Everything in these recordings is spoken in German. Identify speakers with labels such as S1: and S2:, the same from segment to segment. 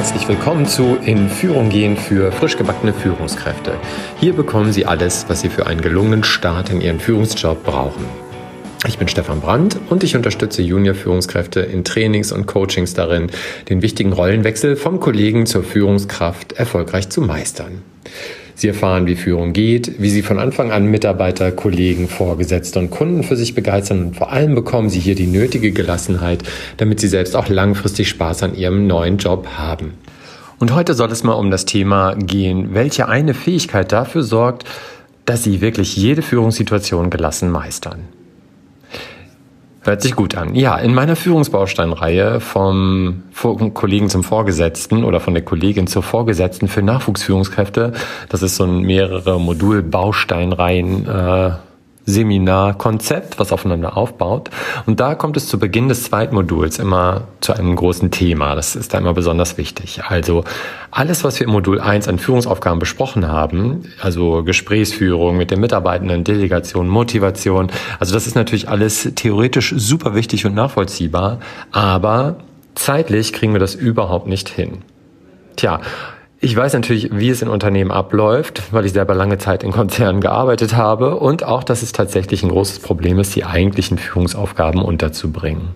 S1: Herzlich willkommen zu In Führung gehen für frisch gebackene Führungskräfte. Hier bekommen Sie alles, was Sie für einen gelungenen Start in Ihren Führungsjob brauchen. Ich bin Stefan Brandt und ich unterstütze Junior-Führungskräfte in Trainings und Coachings darin, den wichtigen Rollenwechsel vom Kollegen zur Führungskraft erfolgreich zu meistern. Sie erfahren, wie Führung geht, wie Sie von Anfang an Mitarbeiter, Kollegen, Vorgesetzte und Kunden für sich begeistern und vor allem bekommen Sie hier die nötige Gelassenheit, damit Sie selbst auch langfristig Spaß an Ihrem neuen Job haben. Und heute soll es mal um das Thema gehen, welche eine Fähigkeit dafür sorgt, dass Sie wirklich jede Führungssituation gelassen meistern. Hört sich gut an. Ja, in meiner Führungsbausteinreihe vom Kollegen zum Vorgesetzten oder von der Kollegin zur Vorgesetzten für Nachwuchsführungskräfte, das ist so ein mehrere Modulbausteinreihen äh, Seminarkonzept, was aufeinander aufbaut. Und da kommt es zu Beginn des zweiten Moduls immer zu einem großen Thema. Das ist da immer besonders wichtig. Also alles, was wir im Modul 1 an Führungsaufgaben besprochen haben, also Gesprächsführung mit den Mitarbeitenden, Delegation, Motivation, also das ist natürlich alles theoretisch super wichtig und nachvollziehbar, aber zeitlich kriegen wir das überhaupt nicht hin. Tja, ich weiß natürlich, wie es in Unternehmen abläuft, weil ich selber lange Zeit in Konzernen gearbeitet habe und auch, dass es tatsächlich ein großes Problem ist, die eigentlichen Führungsaufgaben unterzubringen.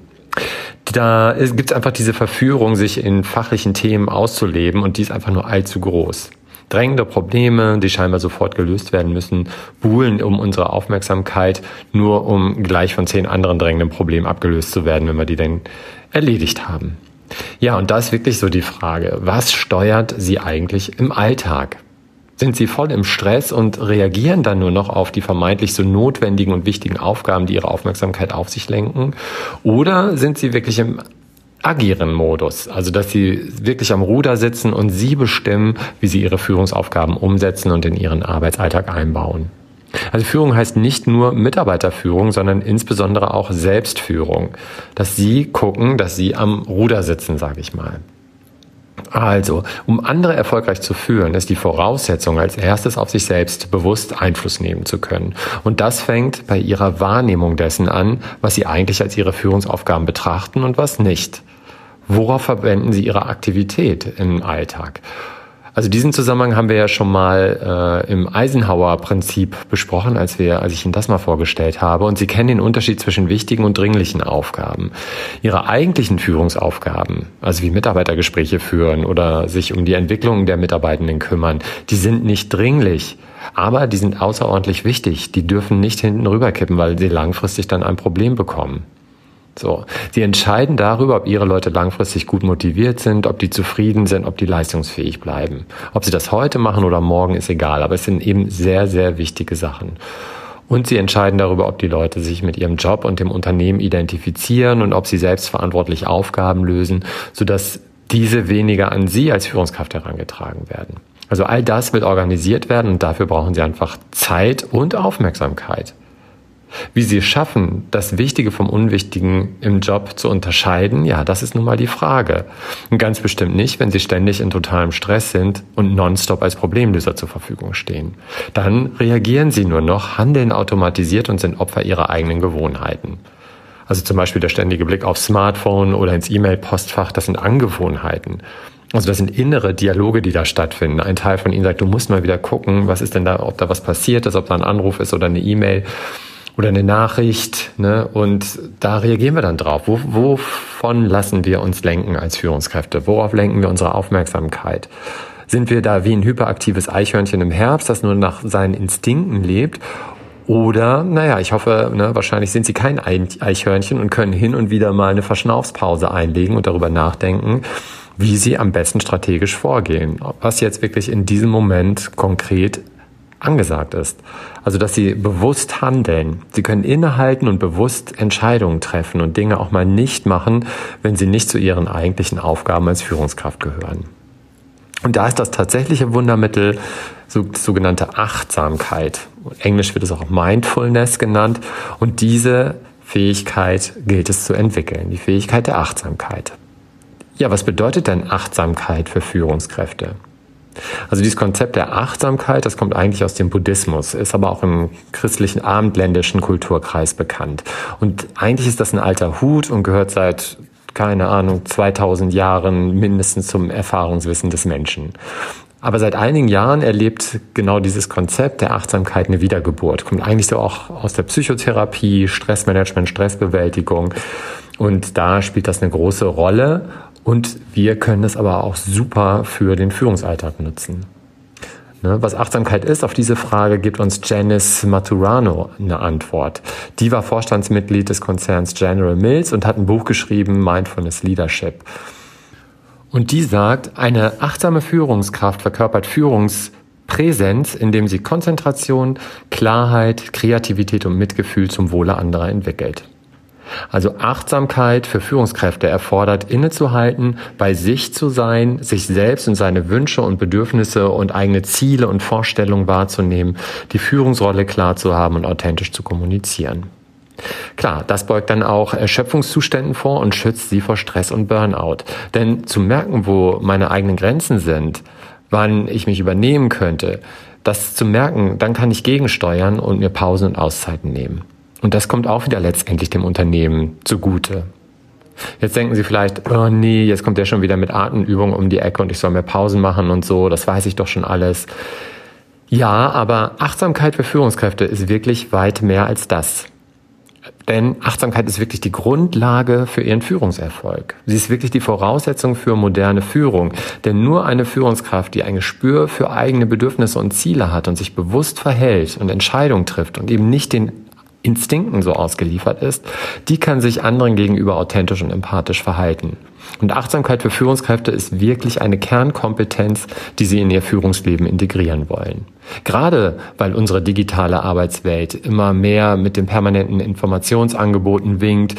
S1: Da gibt es einfach diese Verführung, sich in fachlichen Themen auszuleben und die ist einfach nur allzu groß. Drängende Probleme, die scheinbar sofort gelöst werden müssen, buhlen um unsere Aufmerksamkeit, nur um gleich von zehn anderen drängenden Problemen abgelöst zu werden, wenn wir die denn erledigt haben. Ja, und da ist wirklich so die Frage, was steuert Sie eigentlich im Alltag? Sind Sie voll im Stress und reagieren dann nur noch auf die vermeintlich so notwendigen und wichtigen Aufgaben, die Ihre Aufmerksamkeit auf sich lenken? Oder sind Sie wirklich im agieren Modus, also dass Sie wirklich am Ruder sitzen und Sie bestimmen, wie Sie Ihre Führungsaufgaben umsetzen und in Ihren Arbeitsalltag einbauen? Also Führung heißt nicht nur Mitarbeiterführung, sondern insbesondere auch Selbstführung. Dass Sie gucken, dass Sie am Ruder sitzen, sage ich mal. Also, um andere erfolgreich zu führen, ist die Voraussetzung, als erstes auf sich selbst bewusst Einfluss nehmen zu können. Und das fängt bei Ihrer Wahrnehmung dessen an, was Sie eigentlich als Ihre Führungsaufgaben betrachten und was nicht. Worauf verwenden Sie Ihre Aktivität im Alltag? Also diesen Zusammenhang haben wir ja schon mal äh, im Eisenhower-Prinzip besprochen, als wir, als ich Ihnen das mal vorgestellt habe. Und Sie kennen den Unterschied zwischen wichtigen und dringlichen Aufgaben. Ihre eigentlichen Führungsaufgaben, also wie Mitarbeitergespräche führen oder sich um die Entwicklung der Mitarbeitenden kümmern, die sind nicht dringlich. Aber die sind außerordentlich wichtig. Die dürfen nicht hinten rüberkippen, weil sie langfristig dann ein Problem bekommen. So. Sie entscheiden darüber, ob ihre Leute langfristig gut motiviert sind, ob die zufrieden sind, ob die leistungsfähig bleiben. Ob sie das heute machen oder morgen ist egal, aber es sind eben sehr, sehr wichtige Sachen. Und sie entscheiden darüber, ob die Leute sich mit ihrem Job und dem Unternehmen identifizieren und ob sie selbstverantwortlich Aufgaben lösen, sodass diese weniger an sie als Führungskraft herangetragen werden. Also all das wird organisiert werden und dafür brauchen sie einfach Zeit und Aufmerksamkeit. Wie sie es schaffen, das Wichtige vom Unwichtigen im Job zu unterscheiden, ja, das ist nun mal die Frage. Und ganz bestimmt nicht, wenn sie ständig in totalem Stress sind und nonstop als Problemlöser zur Verfügung stehen. Dann reagieren sie nur noch, handeln automatisiert und sind Opfer ihrer eigenen Gewohnheiten. Also zum Beispiel der ständige Blick aufs Smartphone oder ins E-Mail-Postfach, das sind Angewohnheiten. Also das sind innere Dialoge, die da stattfinden. Ein Teil von ihnen sagt, du musst mal wieder gucken, was ist denn da, ob da was passiert ist, ob da ein Anruf ist oder eine E-Mail oder eine Nachricht. Ne? Und da reagieren wir dann drauf. Wo, wovon lassen wir uns lenken als Führungskräfte? Worauf lenken wir unsere Aufmerksamkeit? Sind wir da wie ein hyperaktives Eichhörnchen im Herbst, das nur nach seinen Instinkten lebt? Oder, naja, ich hoffe, ne, wahrscheinlich sind Sie kein Eichhörnchen und können hin und wieder mal eine Verschnaufspause einlegen und darüber nachdenken, wie Sie am besten strategisch vorgehen. Was jetzt wirklich in diesem Moment konkret angesagt ist. Also, dass sie bewusst handeln. Sie können innehalten und bewusst Entscheidungen treffen und Dinge auch mal nicht machen, wenn sie nicht zu ihren eigentlichen Aufgaben als Führungskraft gehören. Und da ist das tatsächliche Wundermittel so, sogenannte Achtsamkeit. Englisch wird es auch Mindfulness genannt. Und diese Fähigkeit gilt es zu entwickeln, die Fähigkeit der Achtsamkeit. Ja, was bedeutet denn Achtsamkeit für Führungskräfte? Also dieses Konzept der Achtsamkeit, das kommt eigentlich aus dem Buddhismus, ist aber auch im christlichen abendländischen Kulturkreis bekannt. Und eigentlich ist das ein alter Hut und gehört seit keine Ahnung, 2000 Jahren mindestens zum Erfahrungswissen des Menschen. Aber seit einigen Jahren erlebt genau dieses Konzept der Achtsamkeit eine Wiedergeburt. Kommt eigentlich so auch aus der Psychotherapie, Stressmanagement, Stressbewältigung. Und da spielt das eine große Rolle. Und wir können es aber auch super für den Führungsalltag nutzen. Ne, was Achtsamkeit ist, auf diese Frage gibt uns Janice Maturano eine Antwort. Die war Vorstandsmitglied des Konzerns General Mills und hat ein Buch geschrieben, Mindfulness Leadership. Und die sagt, eine achtsame Führungskraft verkörpert Führungspräsenz, indem sie Konzentration, Klarheit, Kreativität und Mitgefühl zum Wohle anderer entwickelt. Also Achtsamkeit für Führungskräfte erfordert, innezuhalten, bei sich zu sein, sich selbst und seine Wünsche und Bedürfnisse und eigene Ziele und Vorstellungen wahrzunehmen, die Führungsrolle klar zu haben und authentisch zu kommunizieren. Klar, das beugt dann auch Erschöpfungszuständen vor und schützt sie vor Stress und Burnout. Denn zu merken, wo meine eigenen Grenzen sind, wann ich mich übernehmen könnte, das zu merken, dann kann ich gegensteuern und mir Pausen und Auszeiten nehmen. Und das kommt auch wieder letztendlich dem Unternehmen zugute. Jetzt denken Sie vielleicht, oh nee, jetzt kommt der schon wieder mit Atemübungen um die Ecke und ich soll mehr Pausen machen und so, das weiß ich doch schon alles. Ja, aber Achtsamkeit für Führungskräfte ist wirklich weit mehr als das. Denn Achtsamkeit ist wirklich die Grundlage für ihren Führungserfolg. Sie ist wirklich die Voraussetzung für moderne Führung. Denn nur eine Führungskraft, die ein Gespür für eigene Bedürfnisse und Ziele hat und sich bewusst verhält und Entscheidungen trifft und eben nicht den Instinkten so ausgeliefert ist, die kann sich anderen gegenüber authentisch und empathisch verhalten. Und Achtsamkeit für Führungskräfte ist wirklich eine Kernkompetenz, die sie in ihr Führungsleben integrieren wollen. Gerade weil unsere digitale Arbeitswelt immer mehr mit den permanenten Informationsangeboten winkt.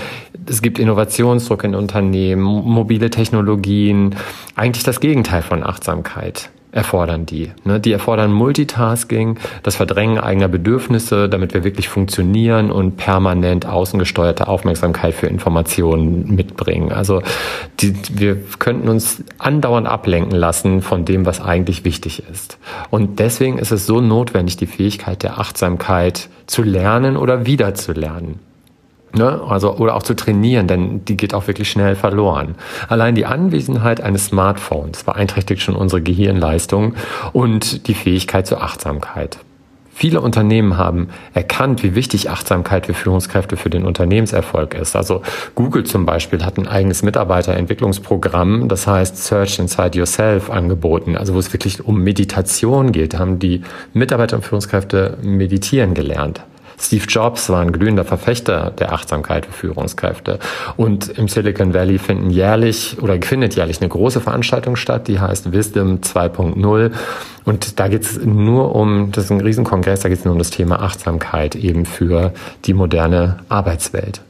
S1: Es gibt Innovationsdruck in Unternehmen, mobile Technologien, eigentlich das Gegenteil von Achtsamkeit erfordern die. Ne? Die erfordern Multitasking, das Verdrängen eigener Bedürfnisse, damit wir wirklich funktionieren und permanent außengesteuerte Aufmerksamkeit für Informationen mitbringen. Also die, wir könnten uns andauernd ablenken lassen von dem, was eigentlich wichtig ist. Und deswegen ist es so notwendig, die Fähigkeit der Achtsamkeit zu lernen oder wiederzulernen. Ne? Also, oder auch zu trainieren, denn die geht auch wirklich schnell verloren. Allein die Anwesenheit eines Smartphones beeinträchtigt schon unsere Gehirnleistung und die Fähigkeit zur Achtsamkeit. Viele Unternehmen haben erkannt, wie wichtig Achtsamkeit für Führungskräfte für den Unternehmenserfolg ist. Also Google zum Beispiel hat ein eigenes Mitarbeiterentwicklungsprogramm, das heißt Search Inside Yourself angeboten, also wo es wirklich um Meditation geht, haben die Mitarbeiter und Führungskräfte meditieren gelernt. Steve Jobs war ein glühender Verfechter der Achtsamkeit für Führungskräfte. Und im Silicon Valley finden jährlich oder findet jährlich eine große Veranstaltung statt, die heißt Wisdom 2.0. Und da geht es nur um, das ist ein Riesenkongress, da geht es nur um das Thema Achtsamkeit eben für die moderne Arbeitswelt.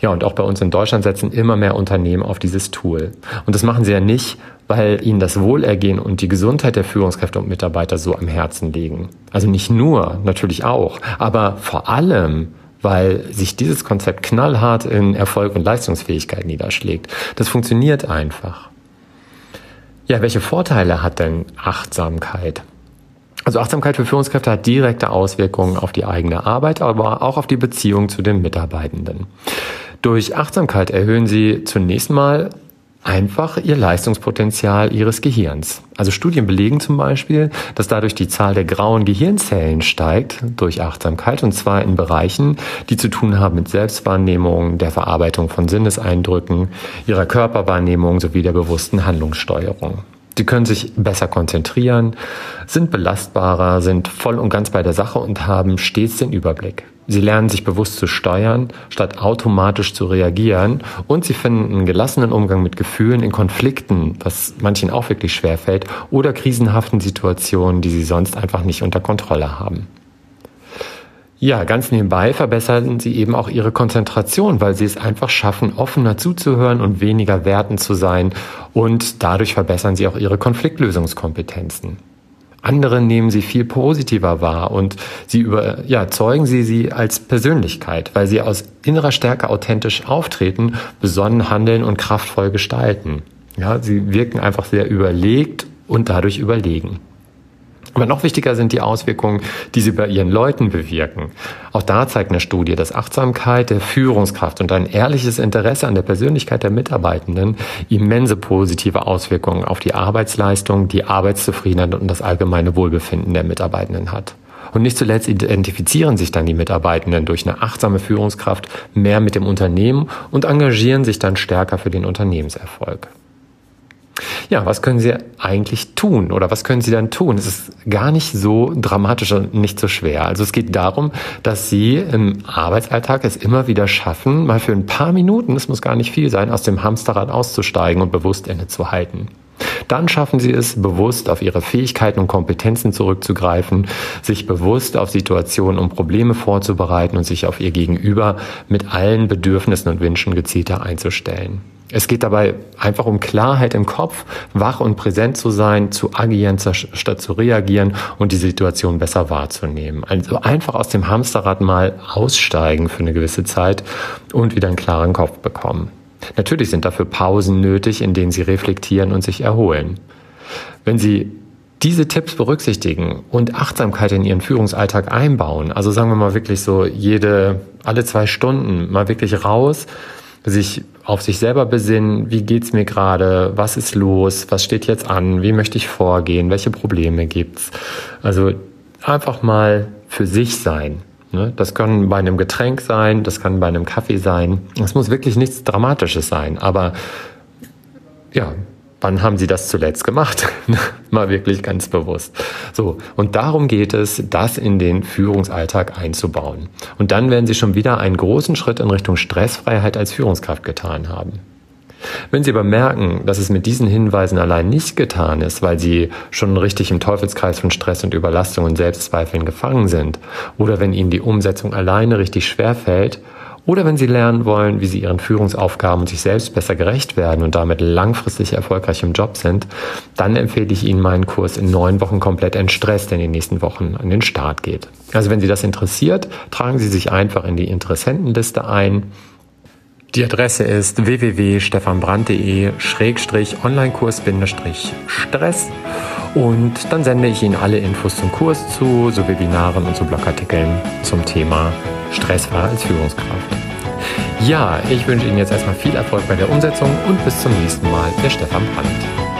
S1: Ja, und auch bei uns in Deutschland setzen immer mehr Unternehmen auf dieses Tool. Und das machen sie ja nicht, weil ihnen das Wohlergehen und die Gesundheit der Führungskräfte und Mitarbeiter so am Herzen liegen. Also nicht nur, natürlich auch, aber vor allem, weil sich dieses Konzept knallhart in Erfolg und Leistungsfähigkeit niederschlägt. Das funktioniert einfach. Ja, welche Vorteile hat denn Achtsamkeit? Also Achtsamkeit für Führungskräfte hat direkte Auswirkungen auf die eigene Arbeit, aber auch auf die Beziehung zu den Mitarbeitenden. Durch Achtsamkeit erhöhen sie zunächst mal einfach ihr Leistungspotenzial ihres Gehirns. Also Studien belegen zum Beispiel, dass dadurch die Zahl der grauen Gehirnzellen steigt durch Achtsamkeit und zwar in Bereichen, die zu tun haben mit Selbstwahrnehmung, der Verarbeitung von Sinneseindrücken, ihrer Körperwahrnehmung sowie der bewussten Handlungssteuerung. Sie können sich besser konzentrieren, sind belastbarer, sind voll und ganz bei der Sache und haben stets den Überblick. Sie lernen sich bewusst zu steuern, statt automatisch zu reagieren und sie finden einen gelassenen Umgang mit Gefühlen in Konflikten, was manchen auch wirklich schwer fällt, oder krisenhaften Situationen, die sie sonst einfach nicht unter Kontrolle haben. Ja, ganz nebenbei verbessern sie eben auch ihre Konzentration, weil sie es einfach schaffen, offener zuzuhören und weniger wertend zu sein und dadurch verbessern sie auch ihre Konfliktlösungskompetenzen. Andere nehmen sie viel positiver wahr und sie über, ja, zeugen sie sie als Persönlichkeit, weil sie aus innerer Stärke authentisch auftreten, besonnen handeln und kraftvoll gestalten. Ja, sie wirken einfach sehr überlegt und dadurch überlegen. Aber noch wichtiger sind die Auswirkungen, die sie bei ihren Leuten bewirken. Auch da zeigt eine Studie, dass Achtsamkeit der Führungskraft und ein ehrliches Interesse an der Persönlichkeit der Mitarbeitenden immense positive Auswirkungen auf die Arbeitsleistung, die Arbeitszufriedenheit und das allgemeine Wohlbefinden der Mitarbeitenden hat. Und nicht zuletzt identifizieren sich dann die Mitarbeitenden durch eine achtsame Führungskraft mehr mit dem Unternehmen und engagieren sich dann stärker für den Unternehmenserfolg. Ja, was können Sie eigentlich tun oder was können Sie dann tun? Es ist gar nicht so dramatisch und nicht so schwer. Also es geht darum, dass Sie im Arbeitsalltag es immer wieder schaffen, mal für ein paar Minuten, es muss gar nicht viel sein, aus dem Hamsterrad auszusteigen und bewusst innezuhalten. Dann schaffen Sie es, bewusst auf Ihre Fähigkeiten und Kompetenzen zurückzugreifen, sich bewusst auf Situationen und Probleme vorzubereiten und sich auf Ihr Gegenüber mit allen Bedürfnissen und Wünschen gezielter einzustellen. Es geht dabei einfach um Klarheit im Kopf, wach und präsent zu sein, zu agieren, statt zu reagieren und die Situation besser wahrzunehmen. Also einfach aus dem Hamsterrad mal aussteigen für eine gewisse Zeit und wieder einen klaren Kopf bekommen. Natürlich sind dafür Pausen nötig, in denen Sie reflektieren und sich erholen. Wenn Sie diese Tipps berücksichtigen und Achtsamkeit in Ihren Führungsalltag einbauen, also sagen wir mal wirklich so jede, alle zwei Stunden mal wirklich raus, sich auf sich selber besinnen, wie geht's mir gerade, was ist los, was steht jetzt an, wie möchte ich vorgehen, welche Probleme gibt's. Also einfach mal für sich sein. Ne? Das kann bei einem Getränk sein, das kann bei einem Kaffee sein. Es muss wirklich nichts Dramatisches sein, aber ja, Wann haben Sie das zuletzt gemacht? Mal wirklich ganz bewusst. So. Und darum geht es, das in den Führungsalltag einzubauen. Und dann werden Sie schon wieder einen großen Schritt in Richtung Stressfreiheit als Führungskraft getan haben. Wenn Sie aber merken, dass es mit diesen Hinweisen allein nicht getan ist, weil Sie schon richtig im Teufelskreis von Stress und Überlastung und Selbstzweifeln gefangen sind, oder wenn Ihnen die Umsetzung alleine richtig schwer fällt, oder wenn Sie lernen wollen, wie Sie Ihren Führungsaufgaben und sich selbst besser gerecht werden und damit langfristig erfolgreich im Job sind, dann empfehle ich Ihnen meinen Kurs in neun Wochen komplett entstresst, der in den nächsten Wochen an den Start geht. Also wenn Sie das interessiert, tragen Sie sich einfach in die Interessentenliste ein. Die Adresse ist www.stefanbrand.de-onlinekurs-stress und dann sende ich Ihnen alle Infos zum Kurs zu, so Webinaren und zu Blogartikeln zum Thema Stressfrei als Führungskraft. Ja, ich wünsche Ihnen jetzt erstmal viel Erfolg bei der Umsetzung und bis zum nächsten Mal, Ihr Stefan Brandt.